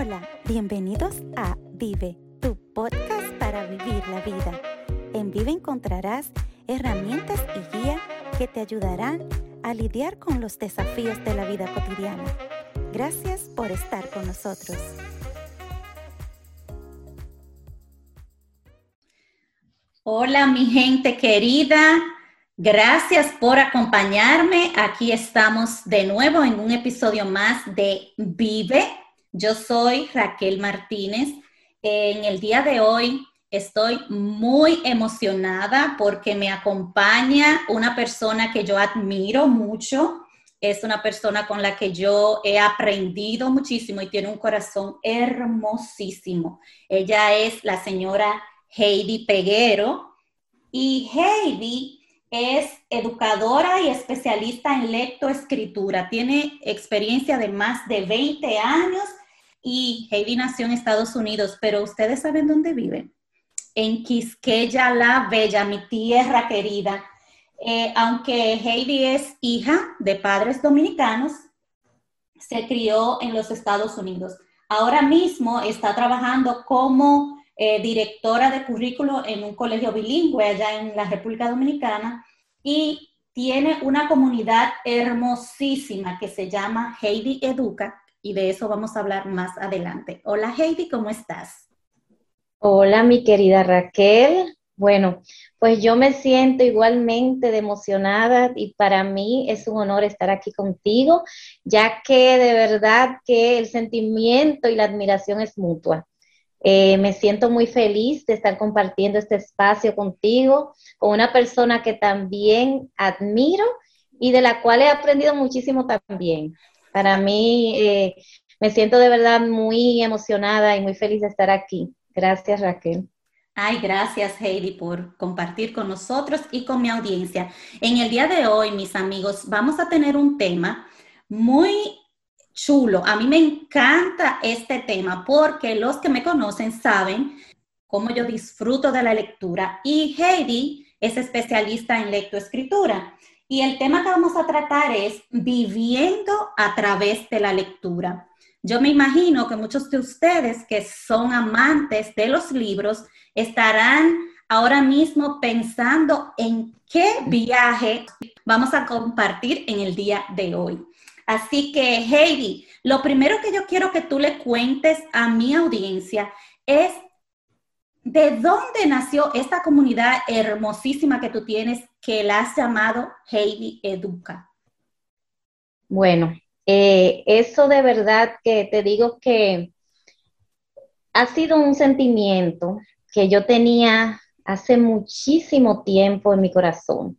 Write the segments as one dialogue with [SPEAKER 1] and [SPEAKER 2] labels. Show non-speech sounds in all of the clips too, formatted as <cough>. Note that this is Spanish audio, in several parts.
[SPEAKER 1] Hola, bienvenidos a Vive, tu podcast para vivir la vida. En Vive encontrarás herramientas y guía que te ayudarán a lidiar con los desafíos de la vida cotidiana. Gracias por estar con nosotros.
[SPEAKER 2] Hola mi gente querida, gracias por acompañarme. Aquí estamos de nuevo en un episodio más de Vive. Yo soy Raquel Martínez. En el día de hoy estoy muy emocionada porque me acompaña una persona que yo admiro mucho. Es una persona con la que yo he aprendido muchísimo y tiene un corazón hermosísimo. Ella es la señora Heidi Peguero. Y Heidi es educadora y especialista en lectoescritura. Tiene experiencia de más de 20 años y Heidi nació en Estados Unidos, pero ustedes saben dónde vive. En Quisqueya la Bella, mi tierra querida. Eh, aunque Heidi es hija de padres dominicanos, se crió en los Estados Unidos. Ahora mismo está trabajando como eh, directora de currículo en un colegio bilingüe allá en la República Dominicana y tiene una comunidad hermosísima que se llama Heidi Educa y de eso vamos a hablar más adelante. Hola Heidi, ¿cómo estás?
[SPEAKER 3] Hola mi querida Raquel. Bueno, pues yo me siento igualmente emocionada y para mí es un honor estar aquí contigo, ya que de verdad que el sentimiento y la admiración es mutua. Eh, me siento muy feliz de estar compartiendo este espacio contigo, con una persona que también admiro y de la cual he aprendido muchísimo también. Para mí, eh, me siento de verdad muy emocionada y muy feliz de estar aquí. Gracias, Raquel.
[SPEAKER 2] Ay, gracias Heidi por compartir con nosotros y con mi audiencia. En el día de hoy, mis amigos, vamos a tener un tema muy chulo. A mí me encanta este tema porque los que me conocen saben cómo yo disfruto de la lectura y Heidi es especialista en lectoescritura. Y el tema que vamos a tratar es viviendo a través de la lectura. Yo me imagino que muchos de ustedes que son amantes de los libros estarán ahora mismo pensando en qué viaje vamos a compartir en el día de hoy. Así que, Heidi, lo primero que yo quiero que tú le cuentes a mi audiencia es de dónde nació esta comunidad hermosísima que tú tienes que la has llamado Heidi Educa.
[SPEAKER 3] Bueno, eh, eso de verdad que te digo que ha sido un sentimiento que yo tenía hace muchísimo tiempo en mi corazón.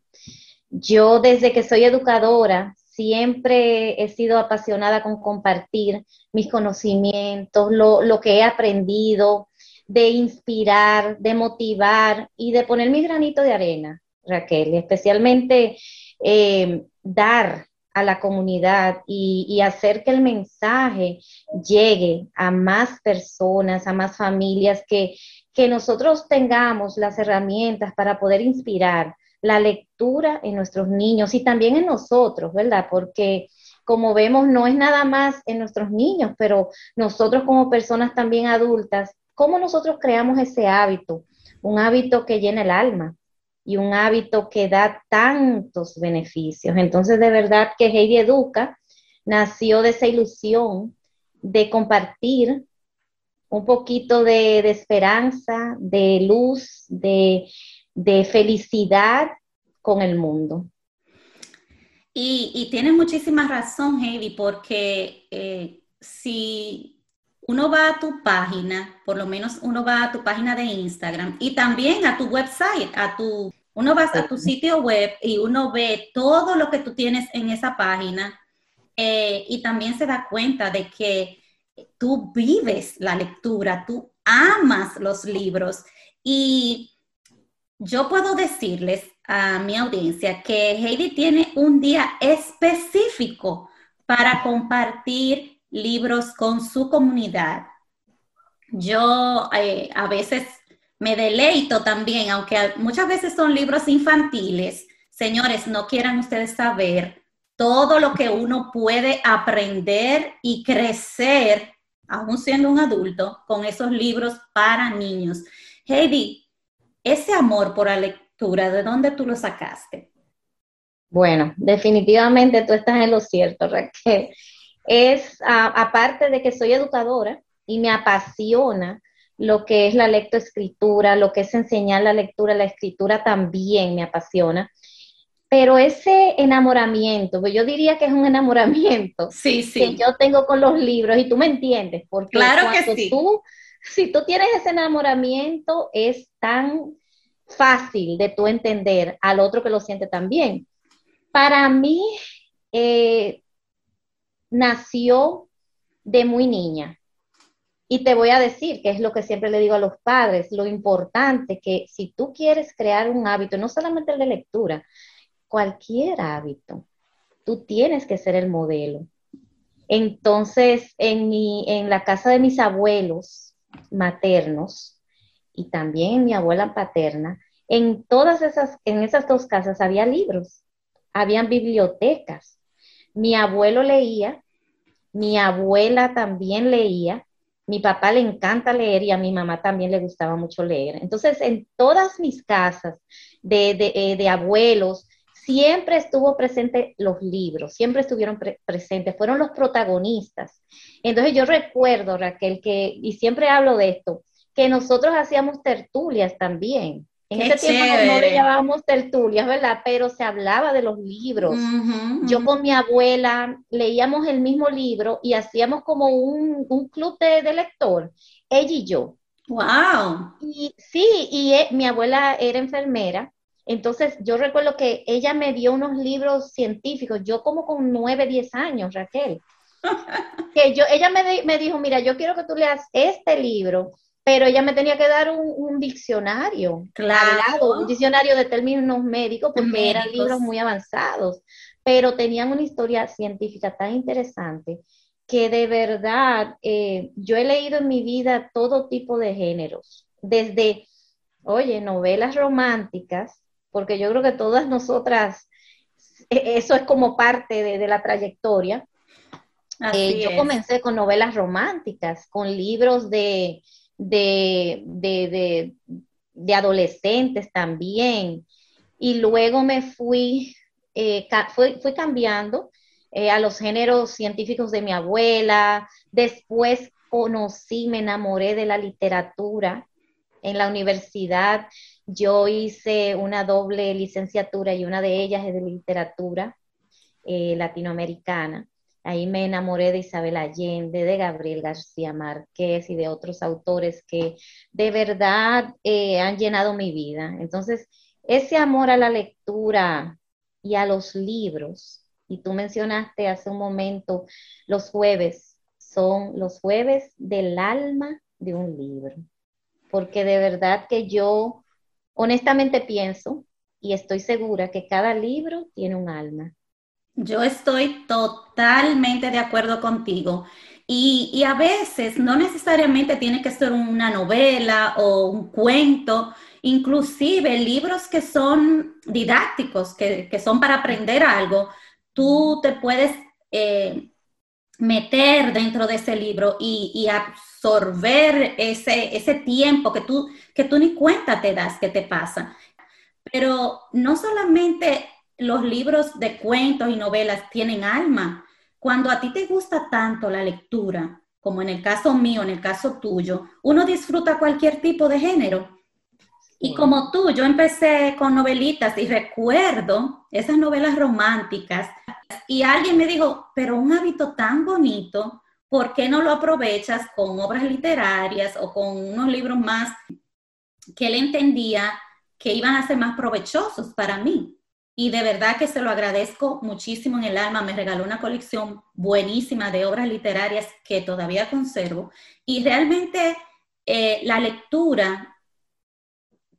[SPEAKER 3] Yo desde que soy educadora siempre he sido apasionada con compartir mis conocimientos, lo, que he aprendido, de inspirar, de motivar y de poner mi granito de arena, Raquel, especialmente eh, dar a la comunidad y, y, hacer que el mensaje llegue a más personas, a más familias, que, que nosotros tengamos las herramientas para poder inspirar, la lectura en nuestros niños y también en nosotros, ¿verdad? Porque como vemos, no es nada más en nuestros niños, pero nosotros como personas también adultas, ¿cómo nosotros creamos ese hábito? Un hábito que llena el alma y un hábito que da tantos beneficios. Entonces, de verdad que Heidi Educa nació de esa ilusión de compartir un poquito de, esperanza, de luz, de, de felicidad con el mundo.
[SPEAKER 2] Y, y tienes muchísima razón, Heidi, porque eh, si uno va a tu página, por lo menos uno va a tu página de Instagram y también a tu website, a tu, uno va a tu sitio web y uno ve todo lo que tú tienes en esa página eh, y también se da cuenta de que tú vives la lectura, tú amas los libros. Y yo puedo decirles a mi audiencia que Heidi tiene un día específico para compartir libros con su comunidad. Yo eh, a veces me deleito también, aunque muchas veces son libros infantiles. Señores, no quieran ustedes saber todo lo que uno puede aprender y crecer aún siendo un adulto, con esos libros para niños. Heidi, ese amor por la lectura, ¿de dónde tú lo sacaste?
[SPEAKER 3] Bueno, definitivamente tú estás en lo cierto, Raquel. Es, aparte de que soy educadora y me apasiona lo que es la lectoescritura, lo que es enseñar la lectura, la escritura también me apasiona. Pero ese enamoramiento, pues yo diría que es un enamoramiento <laughs>
[SPEAKER 2] sí, sí.
[SPEAKER 3] que yo tengo con los libros, y tú me entiendes, porque
[SPEAKER 2] claro que sí.
[SPEAKER 3] tú, si tú tienes ese enamoramiento, es tan fácil de tú entender al otro que lo siente también. Para mí, eh, nació de muy niña. Y te voy a decir, que es lo que siempre le digo a los padres, lo importante que si tú quieres crear un hábito, no solamente el de lectura, cualquier hábito, tú tienes que ser el modelo. Entonces, en, mi, en la casa de mis abuelos maternos y también en mi abuela paterna, en todas esas, en esas dos casas había libros, habían bibliotecas. Mi abuelo leía, mi abuela también leía, mi papá le encanta leer y a mi mamá también le gustaba mucho leer. Entonces, en todas mis casas de, de, eh, abuelos, siempre estuvo presente los libros, siempre estuvieron presentes, fueron los protagonistas. Entonces yo recuerdo, Raquel, que, y siempre hablo de esto, que nosotros hacíamos tertulias también. En ese tiempo no, le llamábamos tertulias, ¿verdad? Pero se hablaba de los libros. Yo con mi abuela leíamos el mismo libro y hacíamos como un, club de, de, lector, ella y yo.
[SPEAKER 2] ¡Wow!
[SPEAKER 3] Y sí, y e, mi abuela era enfermera entonces, yo recuerdo que ella me dio unos libros científicos, yo como con nueve, diez años, Raquel, <laughs> que yo, ella me, dijo, mira, yo quiero que tú leas este libro, pero ella me tenía que dar un, diccionario,
[SPEAKER 2] claro.
[SPEAKER 3] un diccionario de términos médicos, porque eran libros muy avanzados, pero tenían una historia científica tan interesante que de verdad eh, yo he leído en mi vida todo tipo de géneros, desde, oye, novelas románticas, porque yo creo que todas nosotras, e, eso es como parte de, la trayectoria. Eh, yo comencé con novelas románticas, con libros de, de, adolescentes también, y luego me fui, eh, fui, cambiando eh, a los géneros científicos de mi abuela, después conocí, me enamoré de la literatura en la universidad. Yo hice una doble licenciatura y una de ellas es de literatura eh, latinoamericana. Ahí me enamoré de Isabel Allende, de Gabriel García Márquez y de otros autores que de verdad eh, han llenado mi vida. Entonces, ese amor a la lectura y a los libros, y tú mencionaste hace un momento los jueves, son los jueves del alma de un libro, porque de verdad que yo Honestamente pienso y estoy segura que cada libro tiene un alma.
[SPEAKER 2] Yo estoy totalmente de acuerdo contigo. Y, a veces no necesariamente tiene que ser una novela o un cuento, inclusive libros que son didácticos, que, son para aprender algo, tú te puedes eh, meter dentro de ese libro y, absorber ese, ese tiempo que tú, que tú ni cuenta te das que te pasa. Pero no solamente los libros de cuentos y novelas tienen alma. Cuando a ti te gusta tanto la lectura, como en el caso mío, en el caso tuyo, uno disfruta cualquier tipo de género. Y como tú, yo empecé con novelitas y recuerdo esas novelas románticas y alguien me dijo, pero un hábito tan bonito, ¿por qué no lo aprovechas con obras literarias o con unos libros más que él entendía que iban a ser más provechosos para mí? Y de verdad que se lo agradezco muchísimo en el alma. Me regaló una colección buenísima de obras literarias que todavía conservo. Y realmente eh, la lectura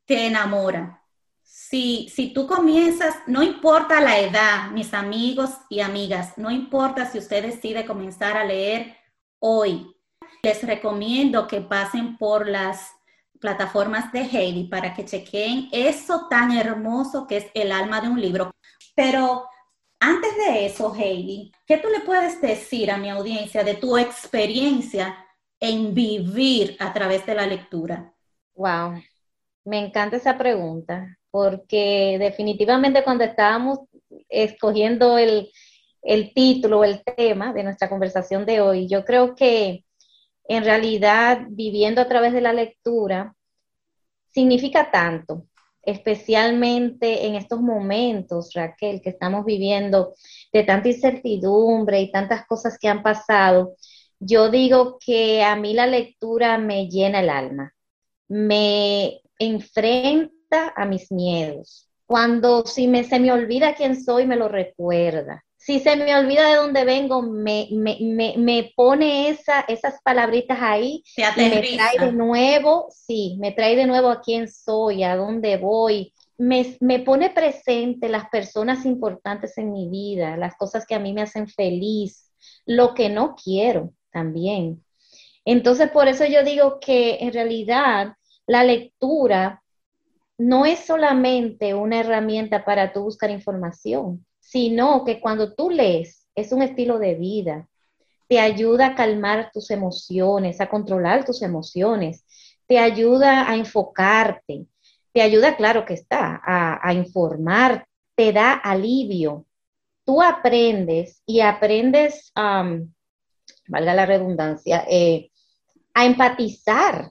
[SPEAKER 2] te enamora si, tú comienzas, no importa la edad, mis amigos y amigas, no importa si usted decide comenzar a leer hoy, les recomiendo que pasen por las plataformas de Heidi para que chequen eso tan hermoso que es el alma de un libro. Pero antes de eso, Heidi, ¿qué tú le puedes decir a mi audiencia de tu experiencia en vivir a través de la lectura?
[SPEAKER 3] Wow, me encanta esa pregunta, porque definitivamente cuando estábamos escogiendo el, el título, el tema de nuestra conversación de hoy, yo creo que en realidad viviendo a través de la lectura significa tanto, especialmente en estos momentos, Raquel, que estamos viviendo de tanta incertidumbre y tantas cosas que han pasado. Yo digo que a mí la lectura me llena el alma, me enfrenta a mis miedos. Cuando si me, se me olvida quién soy, me lo recuerda si se me olvida de dónde vengo, me, me, pone esa, esas palabritas ahí y me trae de nuevo, sí, me trae de nuevo a quién soy, a dónde voy. Me, me pone presente las personas importantes en mi vida, las cosas que a mí me hacen feliz, lo que no quiero también. Entonces, por eso yo digo que en realidad la lectura no es solamente una herramienta para tú buscar información sino que cuando tú lees es un estilo de vida, te ayuda a calmar tus emociones, a controlar tus emociones, te ayuda a enfocarte, te ayuda, claro que está, a, informar, te da alivio. Tú aprendes y aprendes, valga la redundancia, eh, a empatizar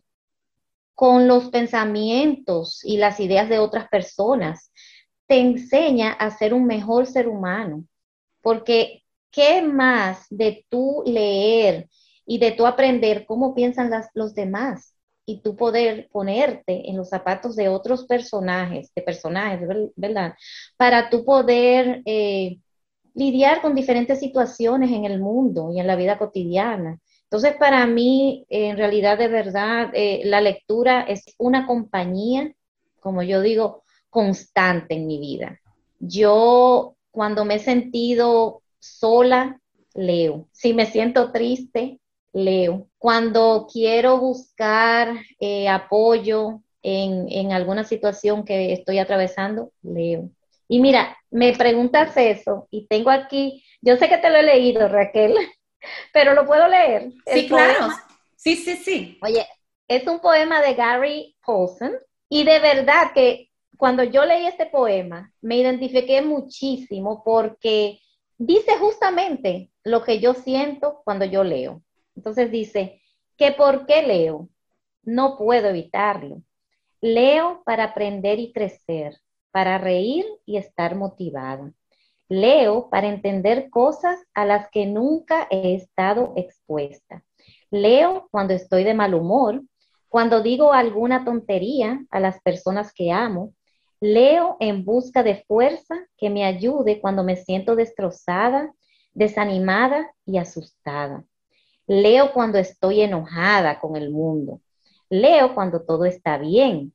[SPEAKER 3] con los pensamientos y las ideas de otras personas te enseña a ser un mejor ser humano, porque ¿qué más de tú leer y de tú aprender cómo piensan los demás? y tú poder ponerte en los zapatos de otros personajes, de personajes, ¿verdad? Para tú poder eh, lidiar con diferentes situaciones en el mundo y en la vida cotidiana. Entonces, para mí, en realidad, de verdad, eh, la lectura es una compañía, como yo digo, constante en mi vida. Yo cuando me he sentido sola, leo. Si me siento triste, leo. Cuando quiero buscar eh, apoyo en, en, alguna situación que estoy atravesando, leo. Y mira, me preguntas eso y tengo aquí, yo sé que te lo he leído, Raquel, <laughs> pero lo puedo leer.
[SPEAKER 2] Sí, claro. Sí, sí, sí.
[SPEAKER 3] Oye, es un poema de Gary Paulson y de verdad que cuando yo leí este poema, me identifiqué muchísimo porque dice justamente lo que yo siento cuando yo leo. Entonces dice, que por qué leo? No puedo evitarlo. Leo para aprender y crecer, para reír y estar motivada. Leo para entender cosas a las que nunca he estado expuesta. Leo cuando estoy de mal humor, cuando digo alguna tontería a las personas que amo, Leo en busca de fuerza que me ayude cuando me siento destrozada, desanimada y asustada. Leo cuando estoy enojada con el mundo. Leo cuando todo está bien.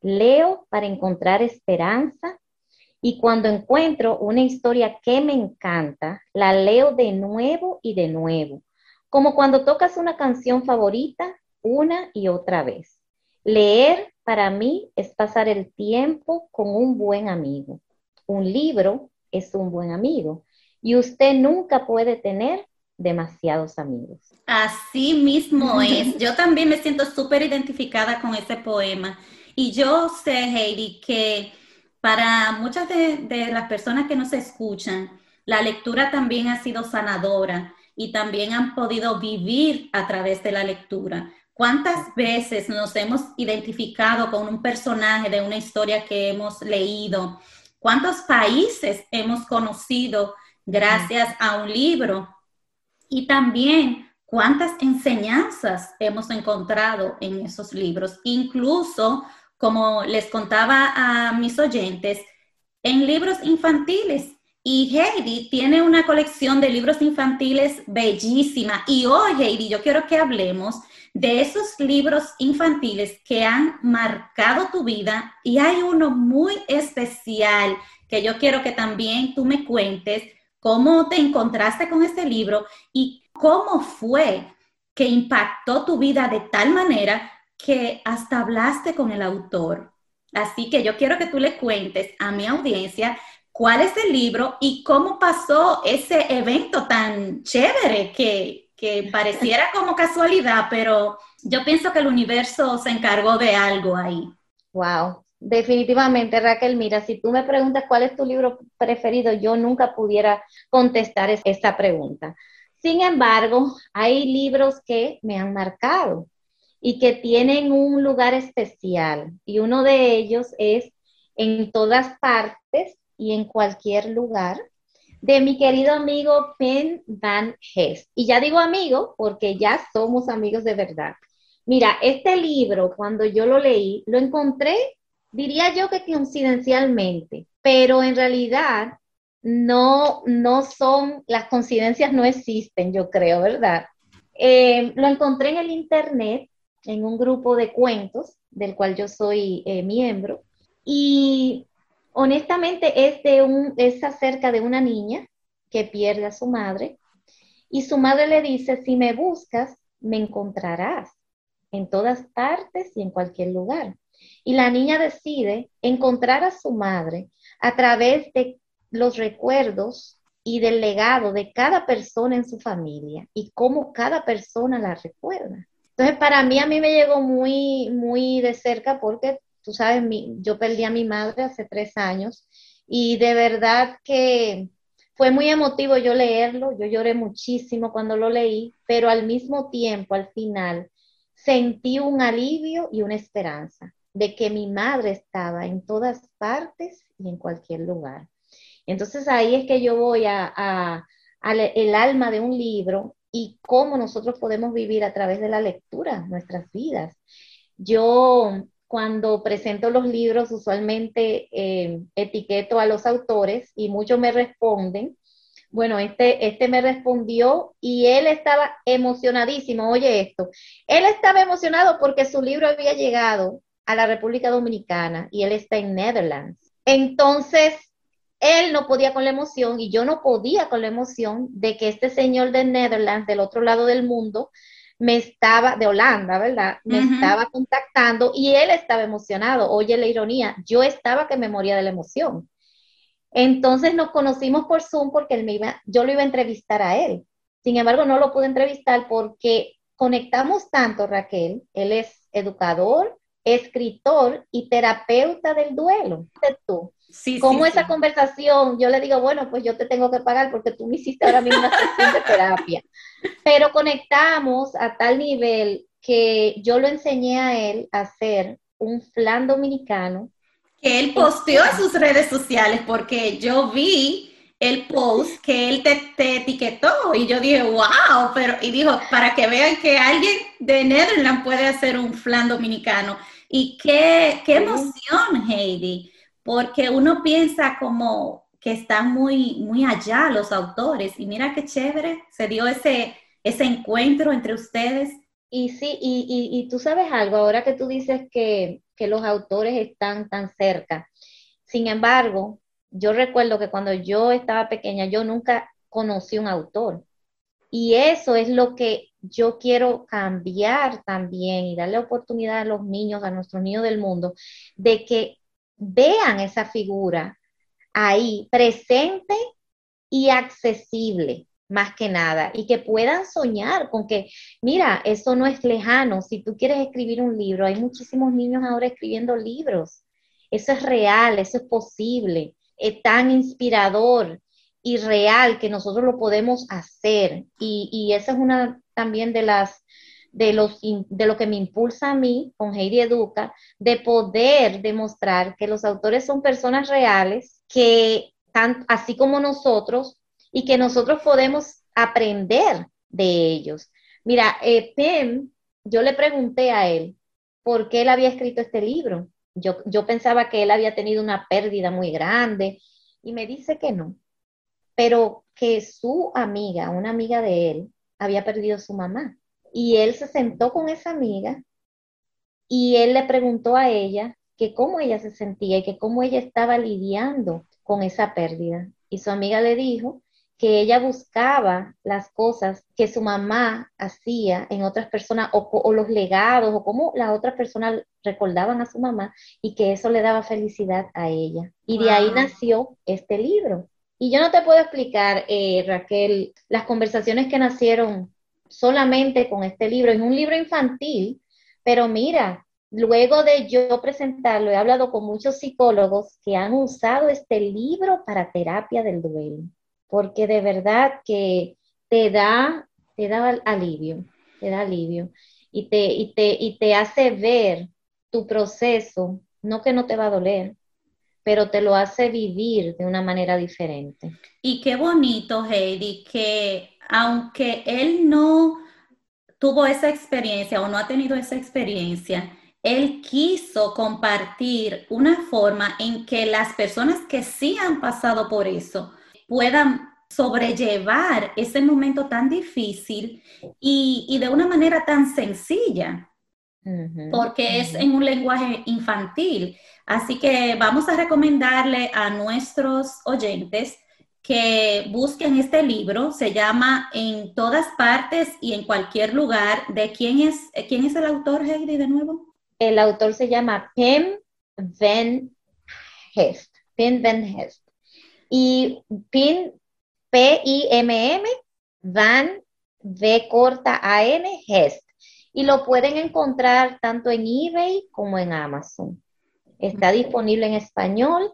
[SPEAKER 3] Leo para encontrar esperanza y cuando encuentro una historia que me encanta, la leo de nuevo y de nuevo, como cuando tocas una canción favorita una y otra vez. Leer para mí es pasar el tiempo con un buen amigo. Un libro es un buen amigo y usted nunca puede tener demasiados amigos.
[SPEAKER 2] Así mismo es. <laughs> Yo también me siento súper identificada con ese poema. Y yo sé, Heidi, que para muchas de, de, las personas que nos escuchan, la lectura también ha sido sanadora y también han podido vivir a través de la lectura. ¿Cuántas veces nos hemos identificado con un personaje de una historia que hemos leído? ¿Cuántos países hemos conocido gracias a un libro? Y también cuántas enseñanzas hemos encontrado en esos libros. Incluso, como les contaba a mis oyentes, en libros infantiles. Y Heidi tiene una colección de libros infantiles bellísima. Y hoy, Heidi, yo quiero que hablemos de esos libros infantiles que han marcado tu vida y hay uno muy especial que yo quiero que también tú me cuentes cómo te encontraste con este libro y cómo fue que impactó tu vida de tal manera que hasta hablaste con el autor. Así que yo quiero que tú le cuentes a mi audiencia cuál es el libro y cómo pasó ese evento tan chévere que, que pareciera como casualidad, pero yo pienso que el universo se encargó de algo ahí.
[SPEAKER 3] Wow, definitivamente Raquel, mira, si tú me preguntas cuál es tu libro preferido, yo nunca pudiera contestar esta pregunta. Sin embargo, hay libros que me han marcado y que tienen un lugar especial y uno de ellos es En todas partes y en cualquier lugar de mi querido amigo Pen Van Hest. Y ya digo amigo porque ya somos amigos de verdad. Mira, este libro, cuando yo lo leí, lo encontré, diría yo que coincidencialmente, pero en realidad no, no son, las coincidencias no existen, yo creo, ¿verdad? Eh, lo encontré en el internet, en un grupo de cuentos, del cual yo soy eh, miembro, y honestamente es, de un, es acerca de una niña que pierde a su madre, y su madre le dice, si me buscas, me encontrarás en todas partes y en cualquier lugar. Y la niña decide encontrar a su madre a través de los recuerdos y del legado de cada persona en su familia y cómo cada persona la recuerda. Entonces, para mí, a mí me llegó muy, muy de cerca porque, tú sabes, yo perdí a mi madre hace tres años y de verdad que fue muy emotivo yo leerlo, yo lloré muchísimo cuando lo leí, pero al mismo tiempo, al final, sentí un alivio y una esperanza de que mi madre estaba en todas partes y en cualquier lugar. Entonces ahí es que yo voy a, el alma de un libro y cómo nosotros podemos vivir a través de la lectura nuestras vidas. Yo cuando presento los libros usualmente eh, etiqueto a los autores y muchos me responden bueno, este, este me respondió y él estaba emocionadísimo. Oye esto, él estaba emocionado porque su libro había llegado a la República Dominicana y él está en Netherlands. Entonces, él no podía con la emoción y yo no podía con la emoción de que este señor de Netherlands, del otro lado del mundo, me estaba, de Holanda, ¿verdad? Me estaba contactando y él estaba emocionado. Oye, la ironía, yo estaba que me moría de la emoción. Entonces nos conocimos por Zoom porque él me iba, yo lo iba a entrevistar a él. Sin embargo, no lo pude entrevistar porque conectamos tanto, Raquel. Él es educador, escritor y terapeuta del duelo. Tú. Sí, ¿Cómo esa conversación? Yo le digo, bueno, pues yo te tengo que pagar porque tú me hiciste ahora mismo una sesión de terapia. Pero conectamos a tal nivel que yo lo enseñé a él a hacer un flan dominicano
[SPEAKER 2] que él posteó en sus redes sociales porque yo vi el post que él te, etiquetó y yo dije, wow, pero, y dijo, para que vean que alguien de Netherlands puede hacer un flan dominicano. Y qué, qué emoción, Heidi, porque uno piensa como que están muy, muy allá los autores y mira qué chévere, se dio ese, ese encuentro entre ustedes.
[SPEAKER 3] Y sí, y, y tú sabes algo, ahora que tú dices que que los autores están tan cerca. Sin embargo, yo recuerdo que cuando yo estaba pequeña, yo nunca conocí un autor. Y eso es lo que yo quiero cambiar también y darle oportunidad a los niños, a nuestros niños del mundo, de que vean esa figura ahí presente y accesible más que nada, y que puedan soñar con que, mira, eso no es lejano, si tú quieres escribir un libro, hay muchísimos niños ahora escribiendo libros, eso es real, eso es posible, es tan inspirador y real que nosotros lo podemos hacer, y, y esa es una también de las de, los, de lo que me impulsa a mí con Heidi Educa, de poder demostrar que los autores son personas reales, que tan, así como nosotros, y que nosotros podemos aprender de ellos. Mira, eh, Pem, yo le pregunté a él por qué él había escrito este libro. Yo, yo pensaba que él había tenido una pérdida muy grande y me dice que no, pero que su amiga, una amiga de él, había perdido su mamá. Y él se sentó con esa amiga y él le preguntó a ella que cómo ella se sentía y que cómo ella estaba lidiando con esa pérdida. Y su amiga le dijo que ella buscaba las cosas que su mamá hacía en otras personas o, los legados o cómo las otras personas recordaban a su mamá y que eso le daba felicidad a ella. Y de ahí nació este libro. Y yo no te puedo explicar, eh, Raquel, las conversaciones que nacieron solamente con este libro. Es un libro infantil, pero mira, luego de yo presentarlo, he hablado con muchos psicólogos que han usado este libro para terapia del duelo, porque de verdad que te da, te da alivio, te da alivio y te, y te, y te hace ver tu proceso, no que no te va a doler, pero te lo hace vivir de una manera diferente.
[SPEAKER 2] Y qué bonito, Heidi, que aunque él no tuvo esa experiencia o no ha tenido esa experiencia, él quiso compartir una forma en que las personas que sí han pasado por eso puedan sobrellevar ese momento tan difícil y, de una manera tan sencilla, porque es en un lenguaje infantil. Así que vamos a recomendarle a nuestros oyentes que busquen este libro, se llama En todas partes y en cualquier lugar. ¿De quién es, quién es el autor, Heidi, de nuevo?
[SPEAKER 3] El autor se llama Pim Van Hest. Pim Van Hest. Y Pim, P-I-M-M, Van, V corta A-N, Hest. Y lo pueden encontrar tanto en eBay como en Amazon. Está disponible en español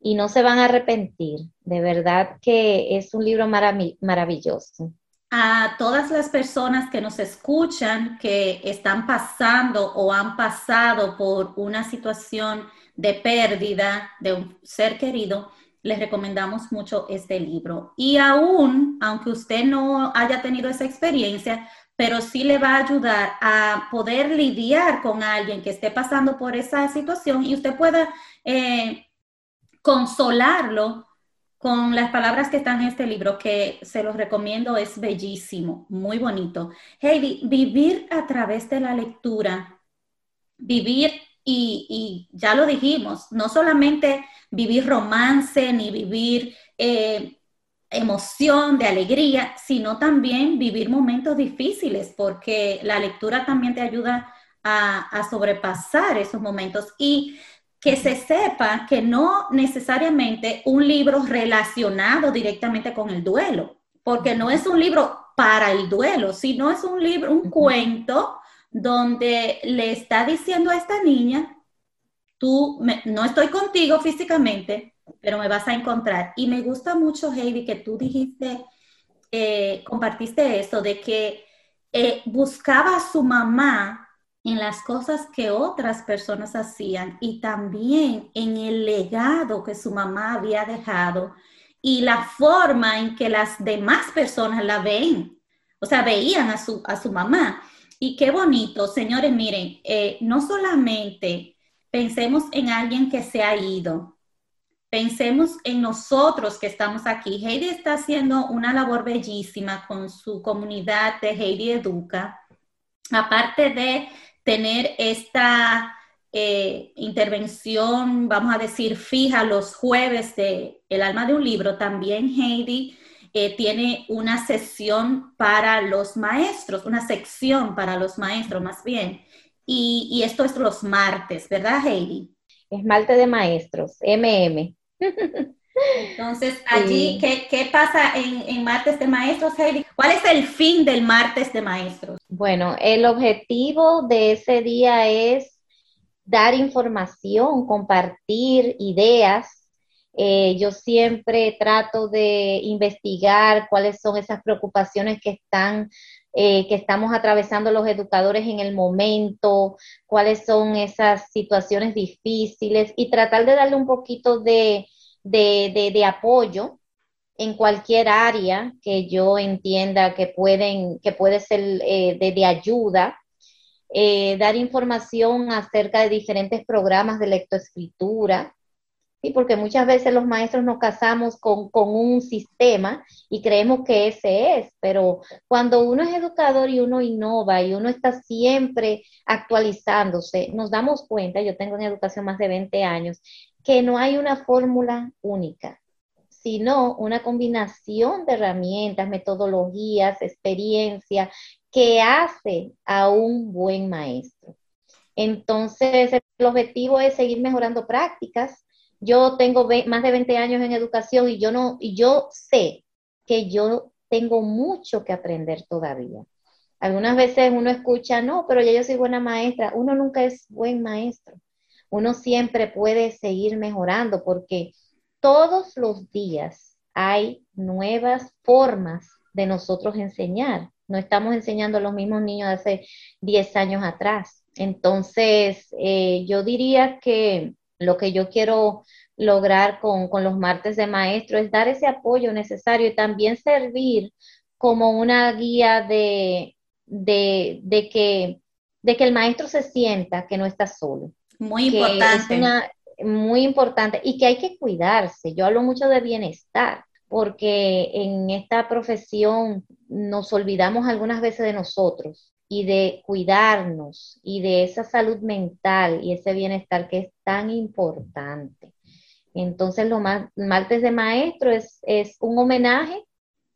[SPEAKER 3] y no se van a arrepentir. De verdad que es un libro maravilloso.
[SPEAKER 2] A todas las personas que nos escuchan, que están pasando o han pasado por una situación de pérdida de un ser querido, les recomendamos mucho este libro. Y aún, aunque usted no haya tenido esa experiencia, pero sí le va a ayudar a poder lidiar con alguien que esté pasando por esa situación y usted pueda eh, consolarlo con las palabras que están en este libro, que se los recomiendo, es bellísimo, muy bonito. Heidi, vivir a través de la lectura, vivir, y, ya lo dijimos, no solamente vivir romance ni vivir eh, emoción, de alegría, sino también vivir momentos difíciles, porque la lectura también te ayuda a, a sobrepasar esos momentos. Y que se sepa que no necesariamente un libro relacionado directamente con el duelo, porque no es un libro para el duelo, sino es un libro, un cuento donde le está diciendo a esta niña, tú no estoy contigo físicamente, pero me vas a encontrar. Y me gusta mucho, Heidi, que tú dijiste, eh, compartiste eso, de que eh, buscaba a su mamá en las cosas que otras personas hacían y también en el legado que su mamá había dejado y la forma en que las demás personas la ven, o sea, veían a su, a su mamá. Y qué bonito, señores, miren, eh, no solamente pensemos en alguien que se ha ido, pensemos en nosotros que estamos aquí. Heidi está haciendo una labor bellísima con su comunidad de Heidi Educa. Aparte de tener esta eh, intervención, vamos a decir, fija los jueves de El alma de un libro, también Heidi eh, tiene una sesión para los maestros, una sección para los maestros más bien. Y, y esto es los martes, ¿verdad, Heidi?
[SPEAKER 3] Es martes de maestros, MM.
[SPEAKER 2] Entonces, <laughs> allí, ¿qué, pasa en, martes de maestros, Heidi? ¿Cuál es el fin del martes de maestros?
[SPEAKER 3] Bueno, el objetivo de ese día es dar información, compartir ideas. Eh, yo siempre trato de investigar cuáles son esas preocupaciones que están eh, que estamos atravesando los educadores en el momento, cuáles son esas situaciones difíciles y tratar de darle un poquito de, de, apoyo en cualquier área que yo entienda que pueden, que puede ser eh, de, ayuda, eh, dar información acerca de diferentes programas de lectoescritura, ¿sí? porque muchas veces los maestros nos casamos con, con, un sistema y creemos que ese es, pero cuando uno es educador y uno innova y uno está siempre actualizándose, nos damos cuenta, yo tengo en educación más de 20 años, que no hay una fórmula única, sino una combinación de herramientas, metodologías, experiencia que hace a un buen maestro. Entonces, el objetivo es seguir mejorando prácticas. Yo tengo más de 20 años en educación y yo no y yo sé que yo tengo mucho que aprender todavía. Algunas veces uno escucha, no, pero ya yo soy buena maestra. Uno nunca es buen maestro. Uno siempre puede seguir mejorando porque todos los días hay nuevas formas de nosotros enseñar. No estamos enseñando a los mismos niños de hace 10 años atrás. Entonces, eh, yo diría que lo que yo quiero lograr con, los martes de maestro es dar ese apoyo necesario y también servir como una guía de, de, que, de que el maestro se sienta que no está solo.
[SPEAKER 2] Muy importante.
[SPEAKER 3] muy importante y que hay que cuidarse. Yo hablo mucho de bienestar porque en esta profesión nos olvidamos algunas veces de nosotros y de cuidarnos y de esa salud mental y ese bienestar que es tan importante. Entonces, lo más, martes de maestro es, es un homenaje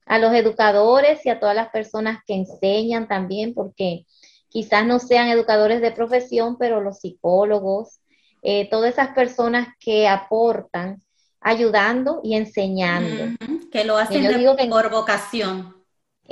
[SPEAKER 3] a los educadores y a todas las personas que enseñan también, porque quizás no sean educadores de profesión, pero los psicólogos, eh, todas esas personas que aportan ayudando y enseñando.
[SPEAKER 2] que lo hacen por vocación.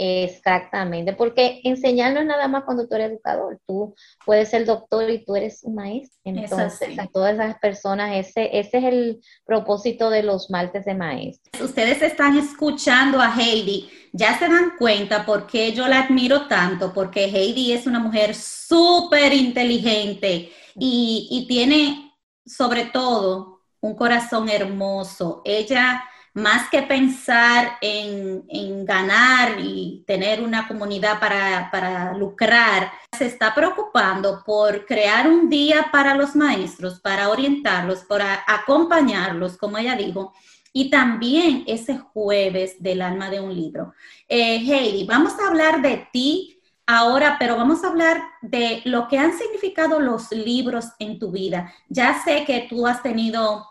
[SPEAKER 3] Exactamente, porque enseñar no es nada más cuando tú eres educador, tú puedes ser doctor y tú eres un maestro. Entonces, a todas esas personas, ese, ese es el propósito de los martes de maestro.
[SPEAKER 2] Ustedes están escuchando a Heidi, ya se dan cuenta por qué yo la admiro tanto, porque Heidi es una mujer súper inteligente y, y tiene sobre todo un corazón hermoso. Ella más que pensar en, ganar y tener una comunidad para, lucrar, se está preocupando por crear un día para los maestros, para orientarlos, para acompañarlos, como ella dijo, y también ese jueves del alma de un libro. Eh, Heidi, vamos a hablar de ti ahora, pero vamos a hablar de lo que han significado los libros en tu vida. Ya sé que tú has tenido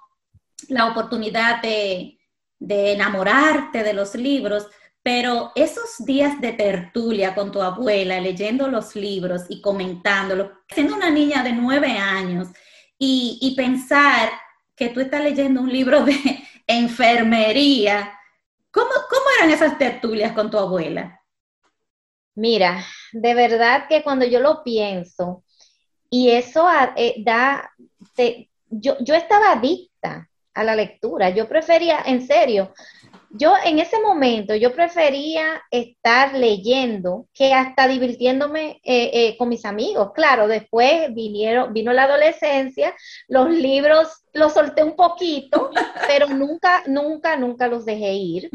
[SPEAKER 2] la oportunidad de de enamorarte de los libros, pero esos días de tertulia con tu abuela, leyendo los libros y comentándolos, siendo una niña de nueve años y, pensar que tú estás leyendo un libro de <laughs> enfermería, ¿cómo, cómo eran esas tertulias con tu abuela?
[SPEAKER 3] Mira, de verdad que cuando yo lo pienso, y eso eh, da, yo, yo estaba adicta a la lectura. Yo prefería, en serio, yo en ese momento, yo prefería estar leyendo que hasta divirtiéndome eh, eh, con mis amigos. Claro, después vinieron, vino la adolescencia, los libros los solté un poquito, <laughs> pero nunca, nunca, nunca los dejé ir.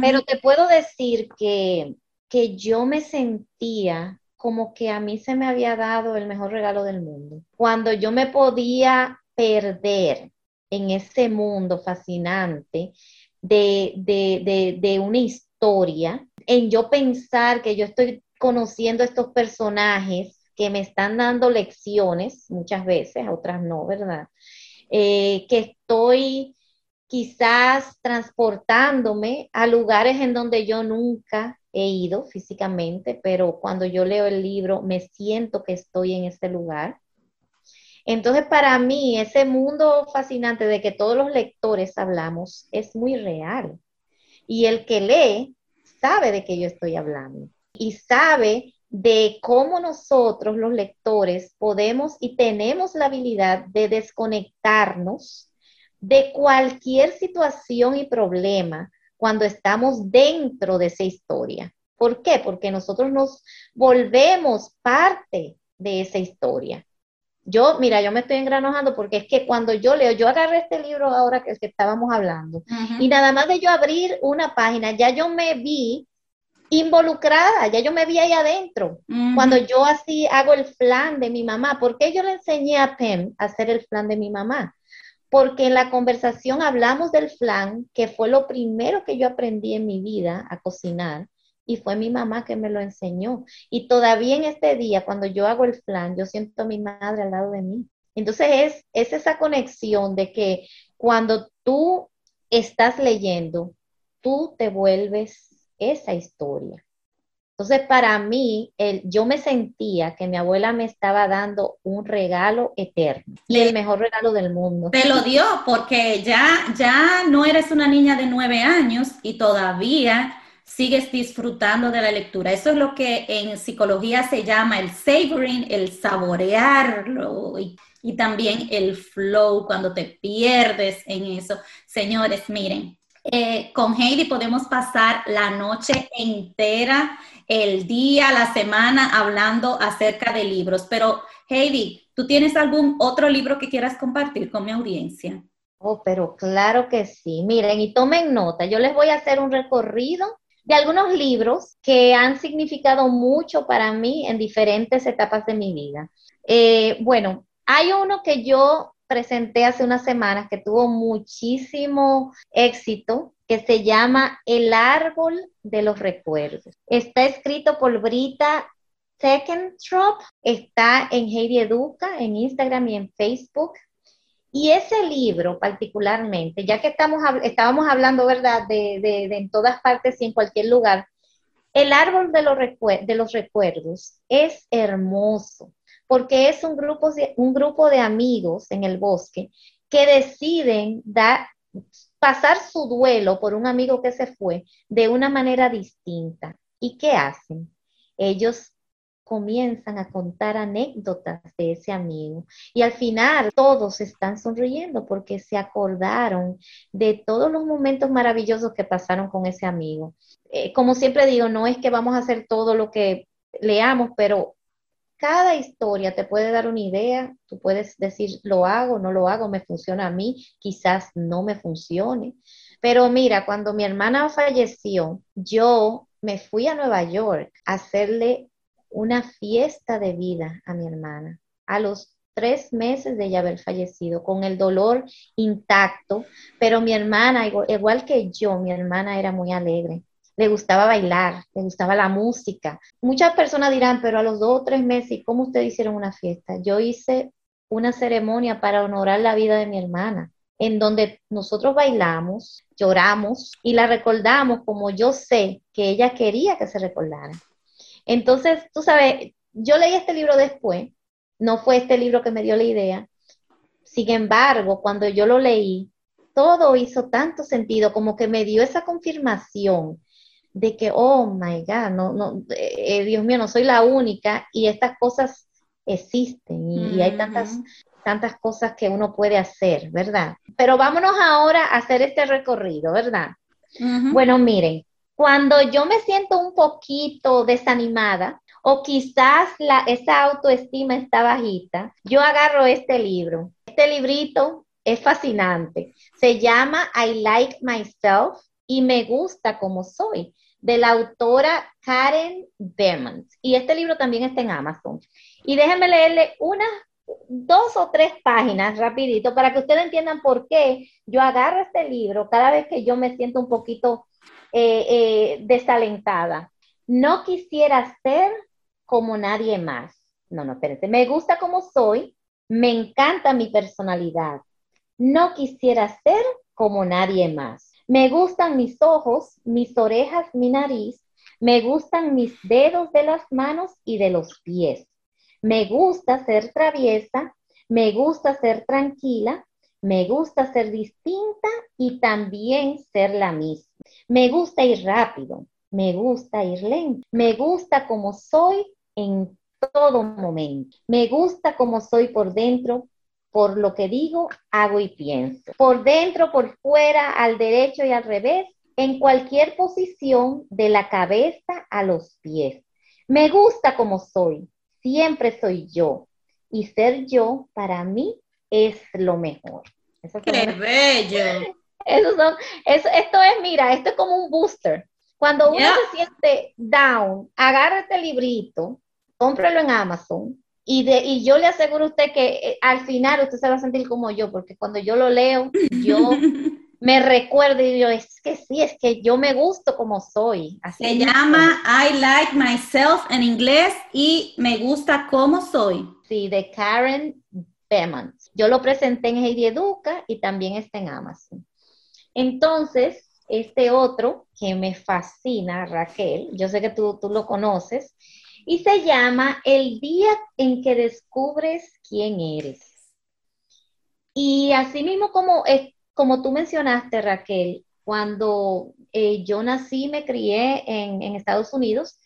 [SPEAKER 3] Pero te puedo decir que, que yo me sentía como que a mí se me había dado el mejor regalo del mundo. Cuando yo me podía perder en ese mundo fascinante de, una historia, en yo pensar que yo estoy conociendo estos personajes que me están dando lecciones, muchas veces, otras no, ¿verdad? Eh, que estoy quizás transportándome a lugares en donde yo nunca he ido físicamente, pero cuando yo leo el libro me siento que estoy en ese lugar. Entonces, para mí, ese mundo fascinante de que todos los lectores hablamos es muy real. Y el que lee sabe de qué yo estoy hablando y sabe de cómo nosotros los lectores podemos y tenemos la habilidad de desconectarnos de cualquier situación y problema cuando estamos dentro de esa historia. ¿Por qué? Porque nosotros nos volvemos parte de esa historia. Yo, mira, yo me estoy engranojando porque es que cuando yo leo, yo agarré este libro ahora que, que estábamos hablando, y nada más de yo abrir una página, ya yo me vi involucrada, ya yo me vi ahí adentro. Cuando yo así hago el flan de mi mamá, ¿por qué yo le enseñé a Pem a hacer el flan de mi mamá? Porque en la conversación hablamos del flan, que fue lo primero que yo aprendí en mi vida a cocinar y fue mi mamá que me lo enseñó. Y todavía en este día, cuando yo hago el flan, yo siento a mi madre al lado de mí. Entonces es, es esa conexión de que cuando tú estás leyendo, tú te vuelves esa historia. Entonces, para mí, el, yo me sentía que mi abuela me estaba dando un regalo eterno y el mejor regalo del mundo.
[SPEAKER 2] Te lo dio porque ya, ya no eres una niña de nueve años y todavía sigues disfrutando de la lectura. Eso es lo que en psicología se llama el savoring, el saborearlo y, también el flow, cuando te pierdes en eso. Señores, miren, eh, con Heidi podemos pasar la noche entera, el día, la semana hablando acerca de libros. Pero Heidi, ¿tú tienes algún otro libro que quieras compartir con mi audiencia?
[SPEAKER 3] Oh, pero claro que sí. Miren, y tomen nota, yo les voy a hacer un recorrido de algunos libros que han significado mucho para mí en diferentes etapas de mi vida. Eh, bueno, hay uno que yo presenté hace unas semanas que tuvo muchísimo éxito, que se llama El árbol de los recuerdos. Está escrito por Brita Tekentrop, está en Heidi Educa, en Instagram y en Facebook. Y ese libro particularmente, ya que estamos, estábamos hablando, ¿verdad?, de, de, en todas partes y en cualquier lugar, el árbol de los, recuerdos es hermoso porque es un grupo, un grupo de amigos en el bosque que deciden dar, pasar su duelo por un amigo que se fue de una manera distinta. ¿Y qué hacen? Ellos comienzan a contar anécdotas de ese amigo y al final todos están sonriendo porque se acordaron de todos los momentos maravillosos que pasaron con ese amigo. Eh, como siempre digo, no es que vamos a hacer todo lo que leamos, pero cada historia te puede dar una idea, tú puedes decir, lo hago, no lo hago, me funciona a mí, quizás no me funcione. Pero mira, cuando mi hermana falleció, yo me fui a Nueva York a hacerle una fiesta de vida a mi hermana. A los tres meses de ella haber fallecido, con el dolor intacto, pero mi hermana, igual que yo, mi hermana era muy alegre le gustaba bailar, le gustaba la música. Muchas personas dirán, pero a los dos o tres meses, ¿cómo ustedes hicieron una fiesta? Yo hice una ceremonia para honorar la vida de mi hermana, en donde nosotros bailamos, lloramos y la recordamos como yo sé que ella quería que se recordara. Entonces, tú sabes, yo leí este libro después, no fue este libro que me dio la idea. Sin embargo, cuando yo lo leí, todo hizo tanto sentido, como que me dio esa confirmación de que, oh my God, no, no, eh, Dios mío, no soy la única y estas cosas existen y, hay tantas, tantas cosas que uno puede hacer, ¿verdad? Pero vámonos ahora a hacer este recorrido, ¿verdad? Bueno, miren, cuando yo me siento un poquito desanimada o quizás la, esa autoestima está bajita, yo agarro este libro. Este librito es fascinante. Se llama I Like Myself y me gusta como soy, de la autora Karen Bermans. Y este libro también está en Amazon. Y déjenme leerle unas dos o tres páginas rapidito para que ustedes entiendan por qué yo agarro este libro cada vez que yo me siento un poquito eh, eh, desalentada. No quisiera ser como nadie más. No, no, espérense. Me gusta como soy, me encanta mi personalidad. No quisiera ser como nadie más. Me gustan mis ojos, mis orejas, mi nariz. Me gustan mis dedos de las manos y de los pies. Me gusta ser traviesa. Me gusta ser tranquila. Me gusta ser distinta y también ser la misma. Me gusta ir rápido. Me gusta ir lento. Me gusta como soy en todo momento. Me gusta como soy por dentro, por lo que digo, hago y pienso. Por dentro, por fuera, al derecho y al revés, en cualquier posición de la cabeza a los pies. Me gusta como soy, siempre soy yo. Y ser yo para mí es lo mejor.
[SPEAKER 2] ¡Qué bello! <laughs>
[SPEAKER 3] Eso son, esto es, mira, esto es como un booster. Cuando uno se siente down, agarra este librito, cómpralo en Amazon, y, de, y yo le aseguro a usted que eh, al final usted se va a sentir como yo, porque cuando yo lo leo, yo <laughs> me recuerdo y yo, es que sí, es que yo me gusto como soy.
[SPEAKER 2] Así se llama I Like Myself en inglés y me gusta como soy.
[SPEAKER 3] Sí, de Karen Beman. Yo lo presenté en Heidi Educa y también está en Amazon. Entonces, este otro que me fascina, Raquel, yo sé que tú, tú lo conoces, y se llama El día en que descubres quién eres. Y así mismo como, como tú mencionaste, Raquel, Cuando eh, yo nací, me crié en, Estados Unidos,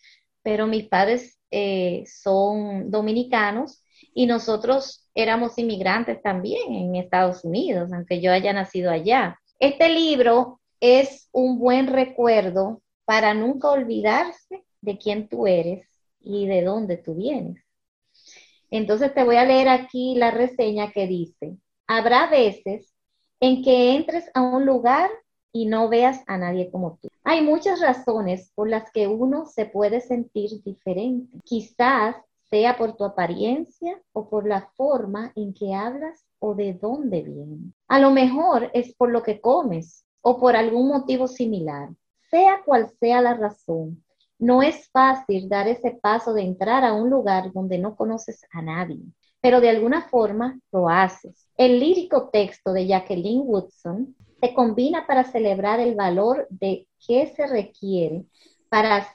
[SPEAKER 3] pero mis padres eh, son dominicanos y nosotros éramos inmigrantes también en Estados Unidos, aunque yo haya nacido allá. Este libro es un buen recuerdo para nunca olvidarse de quién tú eres y de dónde tú vienes. Entonces te voy a leer aquí la reseña que dice, habrá veces en que entres a un lugar y no veas a nadie como tú. Hay muchas razones por las que uno se puede sentir diferente. Quizás sea por tu apariencia o por la forma en que hablas o de dónde vienes. A lo mejor es por lo que comes o por algún motivo similar. Sea cual sea la razón, no es fácil dar ese paso de entrar a un lugar donde no conoces a nadie, pero de alguna forma lo haces. El lírico texto de Jacqueline Woodson se combina para celebrar el valor de qué se requiere para,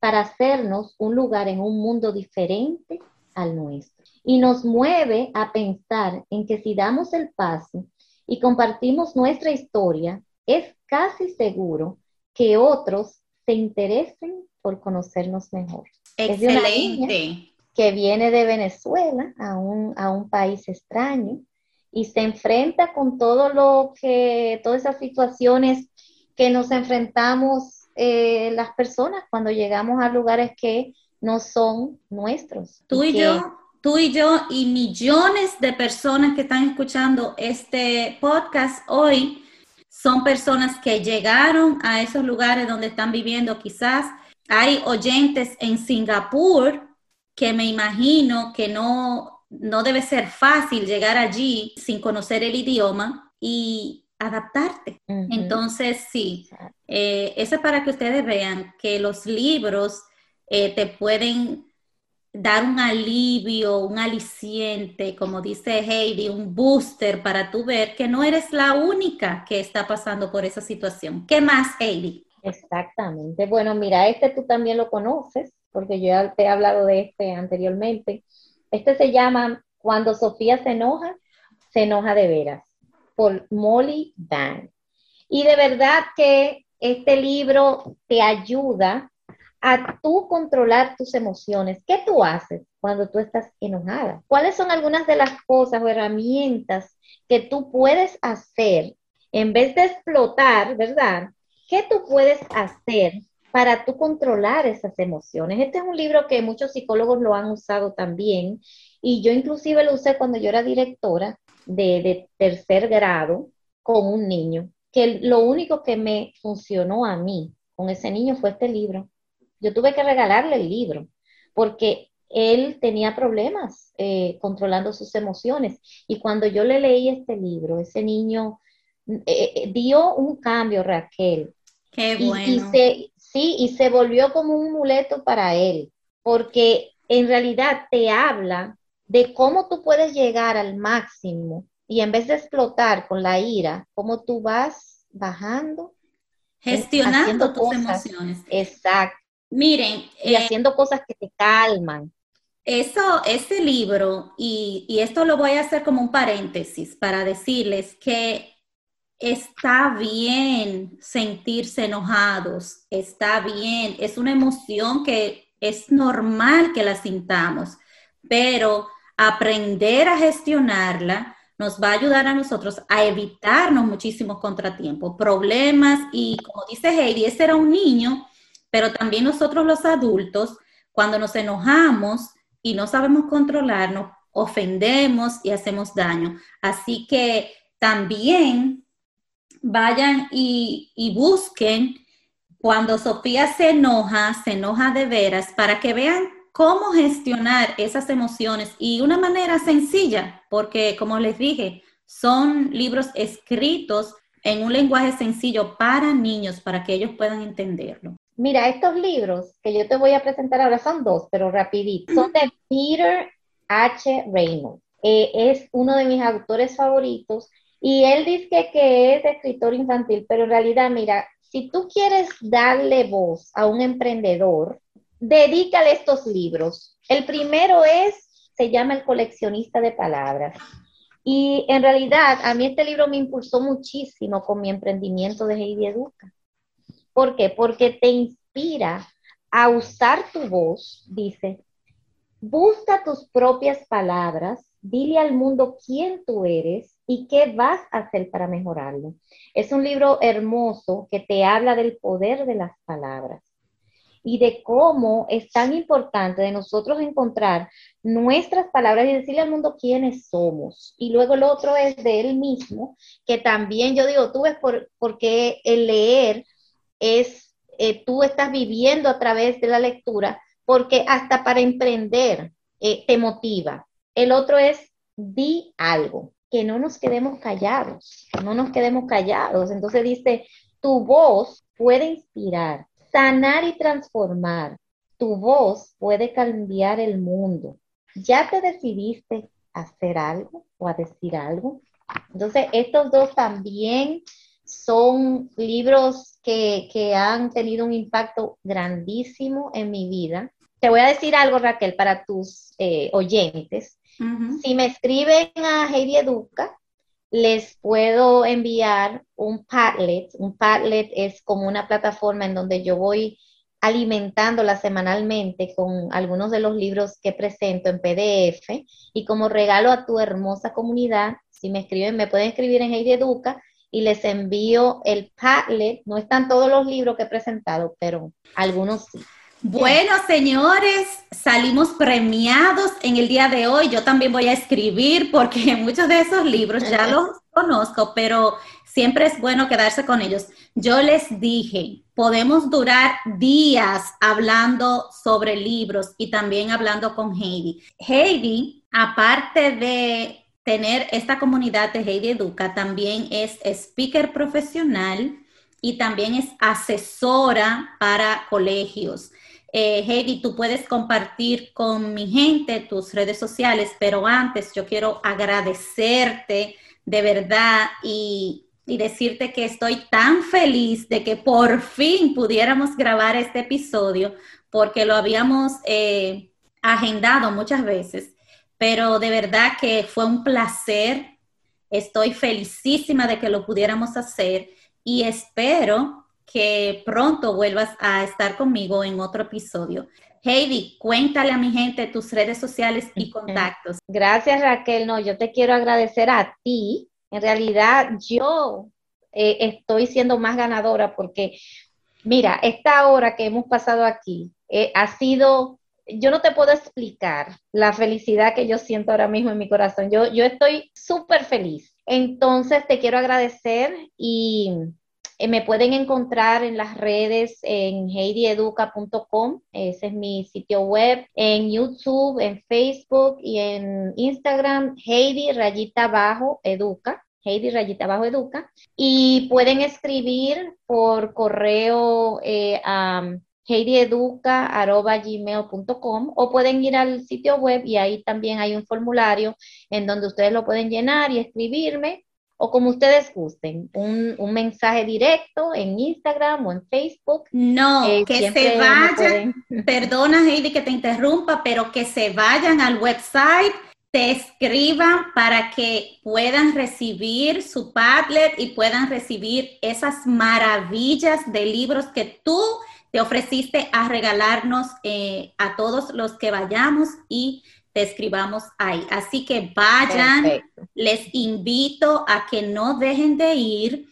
[SPEAKER 3] para hacernos un lugar en un mundo diferente al nuestro. Y nos mueve a pensar en que si damos el paso y compartimos nuestra historia, es casi seguro que otros se interesen por conocernos mejor.
[SPEAKER 2] Excelente.
[SPEAKER 3] que viene de Venezuela a un, a un país extraño y se enfrenta con todo lo que, todas esas situaciones que nos enfrentamos eh, las personas cuando llegamos a lugares que no son nuestros.
[SPEAKER 2] Tú y, yo, tú y yo y millones de personas que están escuchando este podcast hoy son personas que llegaron a esos lugares donde están viviendo quizás hay oyentes en Singapur que me imagino que no, no debe ser fácil llegar allí sin conocer el idioma y adaptarte. Entonces, sí, eh, eso es para que ustedes vean que los libros eh, te pueden dar un alivio, un aliciente, como dice Heidi, un booster para tú ver que no eres la única que está pasando por esa situación. ¿Qué más, Heidi?
[SPEAKER 3] Exactamente. Bueno, mira, este tú también lo conoces, porque yo ya te he hablado de este anteriormente. Este se llama Cuando Sofía se enoja, se enoja de veras, por Molly Dan. Y de verdad que este libro te ayuda a tú controlar tus emociones. ¿Qué tú haces cuando tú estás enojada? ¿Cuáles son algunas de las cosas o herramientas que tú puedes hacer en vez de explotar, ¿verdad? ¿Qué tú puedes hacer para tú controlar esas emociones? Este es un libro que muchos psicólogos lo han usado también y yo inclusive lo usé cuando yo era directora de, tercer grado con un niño, que lo único que me funcionó a mí con ese niño fue este libro. Yo tuve que regalarle el libro porque él tenía problemas eh, controlando sus emociones. Y cuando yo le leí este libro, ese niño eh, eh, dio un cambio, Raquel,
[SPEAKER 2] Qué bueno.
[SPEAKER 3] Y, sí, y se volvió como un muleto para él, porque en realidad te habla de cómo tú puedes llegar al máximo y en vez de explotar con la ira, cómo tú vas bajando.
[SPEAKER 2] Gestionando tus emociones.
[SPEAKER 3] Exacto.
[SPEAKER 2] Miren.
[SPEAKER 3] Y eh, haciendo cosas que te calman.
[SPEAKER 2] Eso, ese libro, y, y esto lo voy a hacer como un paréntesis para decirles que Está bien sentirse enojados, está bien, es una emoción que es normal que la sintamos, pero aprender a gestionarla nos va a ayudar a nosotros a evitarnos muchísimos contratiempos, problemas y como dice Heidi, ese era un niño, pero también nosotros los adultos, cuando nos enojamos y no sabemos controlarnos, ofendemos y hacemos daño. Así que también vayan y, busquen cuando Sofía se enoja, se enoja de veras, para que vean cómo gestionar esas emociones y una manera sencilla, porque como les dije, son libros escritos en un lenguaje sencillo para niños, para que ellos puedan entenderlo.
[SPEAKER 3] Mira, estos libros que yo te voy a presentar ahora son dos, pero rapidito. Son de Peter H. Reynolds. Eh, es uno de mis autores favoritos y él dice que, es escritor infantil, pero en realidad, mira, si tú quieres darle voz a un emprendedor, dedícale estos libros. El primero es, se llama El coleccionista de palabras. Y en realidad, a mí este libro me impulsó muchísimo con mi emprendimiento de Heidi Educa. ¿Por qué? Porque te inspira a usar tu voz, dice, busca tus propias palabras, dile al mundo quién tú eres y qué vas a hacer para mejorarlo. Es un libro hermoso que te habla del poder de las palabras y de cómo es tan importante de nosotros encontrar nuestras palabras y decirle al mundo quiénes somos. Y luego el otro es de él mismo, que también yo digo, tú ves por, porque el leer es, eh, tú estás viviendo a través de la lectura, porque hasta para emprender eh, te motiva. El otro es, di algo, que no nos quedemos callados, no nos quedemos callados. Entonces dice, tu voz puede inspirar, sanar y transformar. Tu voz puede cambiar el mundo. ¿Ya te decidiste a hacer algo o a decir algo? Entonces, estos dos también son libros que, han tenido un impacto grandísimo en mi vida. Te voy a decir algo, Raquel, para tus eh, oyentes. Si me escriben a Heidi Educa, les puedo enviar un Padlet. Un Padlet es como una plataforma en donde yo voy alimentándola semanalmente con algunos de los libros que presento en PDF y como regalo a tu hermosa comunidad, si me escriben, me pueden escribir en Heidi Educa y les envío el Padlet. No están todos los libros que he presentado, pero algunos sí.
[SPEAKER 2] Bueno, señores, salimos premiados en el día de hoy. Yo también voy a escribir porque <laughs> muchos de esos libros ya los <laughs> conozco, pero siempre es bueno quedarse con ellos. Yo les dije, podemos durar días hablando sobre libros y también hablando con Heidi. Heidi, aparte de tener esta comunidad de Heidi Educa, también es speaker profesional y también es asesora para colegios. Eh, Heidi, tú puedes compartir con mi gente tus redes sociales, pero antes yo quiero agradecerte de verdad y, decirte que estoy tan feliz de que por fin pudiéramos grabar este episodio porque lo habíamos eh, agendado muchas veces, pero de verdad que fue un placer. Estoy felicísima de que lo pudiéramos hacer y espero que pronto vuelvas a estar conmigo en otro episodio. Heidi, cuéntale a mi gente tus redes sociales y contactos.
[SPEAKER 3] Gracias Raquel, no, yo te quiero agradecer a ti. En realidad yo eh, estoy siendo más ganadora porque, mira, esta hora que hemos pasado aquí eh, ha sido, yo no te puedo explicar la felicidad que yo siento ahora mismo en mi corazón. Yo, yo estoy súper feliz. Entonces te quiero agradecer y eh, me pueden encontrar en las redes en heidieduca.com, ese es mi sitio web, en YouTube, en Facebook y en Instagram, Heidi Rayita Bajo Educa. Heidi Rayita Bajo Educa. Y pueden escribir por correo eh, a heidieduca.gmail.com o pueden ir al sitio web y ahí también hay un formulario en donde ustedes lo pueden llenar y escribirme o como ustedes gusten, un, mensaje directo en Instagram o en Facebook.
[SPEAKER 2] No, eh, que se vayan, perdona Heidi que te interrumpa, pero que se vayan al website, te escriban para que puedan recibir su Padlet y puedan recibir esas maravillas de libros que tú te ofreciste a regalarnos eh, a todos los que vayamos y escribamos ahí. Así que vayan, les invito a que no dejen de ir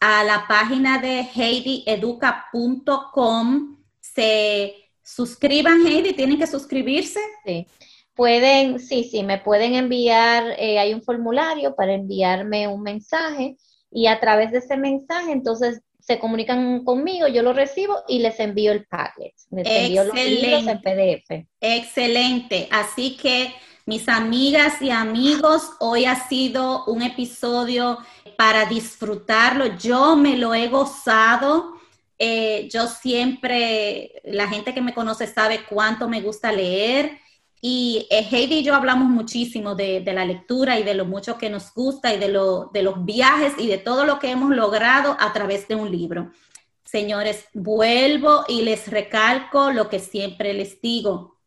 [SPEAKER 2] a la página de heidieduca.com, se suscriban, Heidi, tienen que suscribirse.
[SPEAKER 3] Sí. Pueden, sí, sí, me pueden enviar, eh, hay un formulario para enviarme un mensaje y a través de ese mensaje, entonces se comunican conmigo, yo lo recibo y les envío el Padlet. Les envío los libros en PDF.
[SPEAKER 2] Excelente. Así que, mis amigas y amigos, hoy ha sido un episodio para disfrutarlo. Yo me lo he gozado. Eh, yo siempre, la gente que me conoce sabe cuánto me gusta leer. Y eh, Heidi y yo hablamos muchísimo de, la lectura y de lo mucho que nos gusta y de, de los viajes y de todo lo que hemos logrado a través de un libro. Señores, vuelvo y les recalco lo que siempre les digo.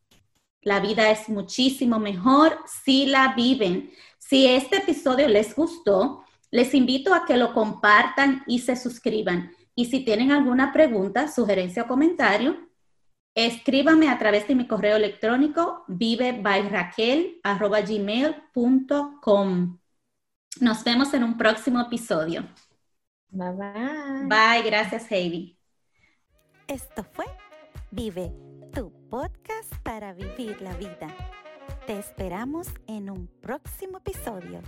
[SPEAKER 2] La vida es muchísimo mejor si la viven. Si este episodio les gustó, les invito a que lo compartan y se suscriban. Y si tienen alguna pregunta, sugerencia o comentario, escríbame a través de mi correo electrónico vivebyraquel.gmail.com. Nos vemos en un próximo episodio.
[SPEAKER 3] Bye bye.
[SPEAKER 2] Bye, gracias Heidi.
[SPEAKER 1] Esto fue Vive, tu podcast para vivir la vida. Te esperamos en un próximo episodio.